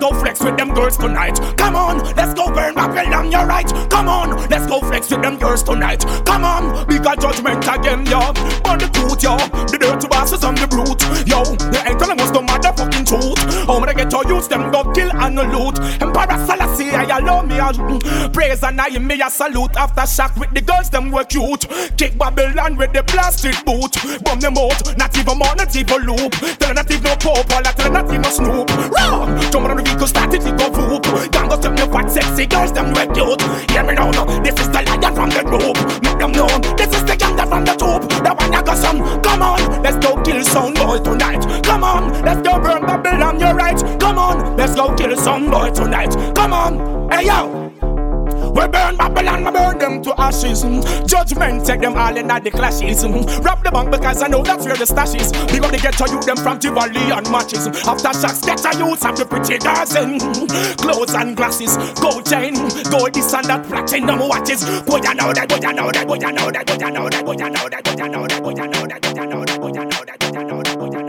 go flex with them girls tonight. Come on, let's go burn Babylon, you're right. Come on, let's go flex with them girls tonight. Come on, bigger judgment again, yo. On the truth, yo. The dirty bosses on the brute, yo. You ain't telling us the motherfucking truth. How am I get to use them, go kill and loot. Emperor Selassie, I allow me a praise and I me a salute. After shock with the girls, them were cute. Kick Babylon with the blasted boot. Bomb them out, not even more, not even loop. Even no pope, all that snoop. Run, jump on the vehicle, start it, it go whoop. Gang go me fat, sexy girls, them were cute. Hear me now, no. this is the lion from the group. Make them know, this is the that from the top. The one that got some, come on, let's go kill some boy tonight. Come on, let's go burn Babylon, you're right. Come on, let's go kill some boy tonight. Come on, hey yo. We burn Babylon, we burn them to ashes. Judgment take them all in the clashes. Rob the bank because I know that's where the stash is. We got to get to you them from Tivoli and matches. After shocks, get to youths have the pretty girls in clothes and glasses, gold chain, gold this and that, platinum watches. Boy, you know that, boy, you know that, boy, you know that, boy, you know that, boy, you know that, boy, you know that, boy, you know that, boy, you know that, you know that, you know that, you know that.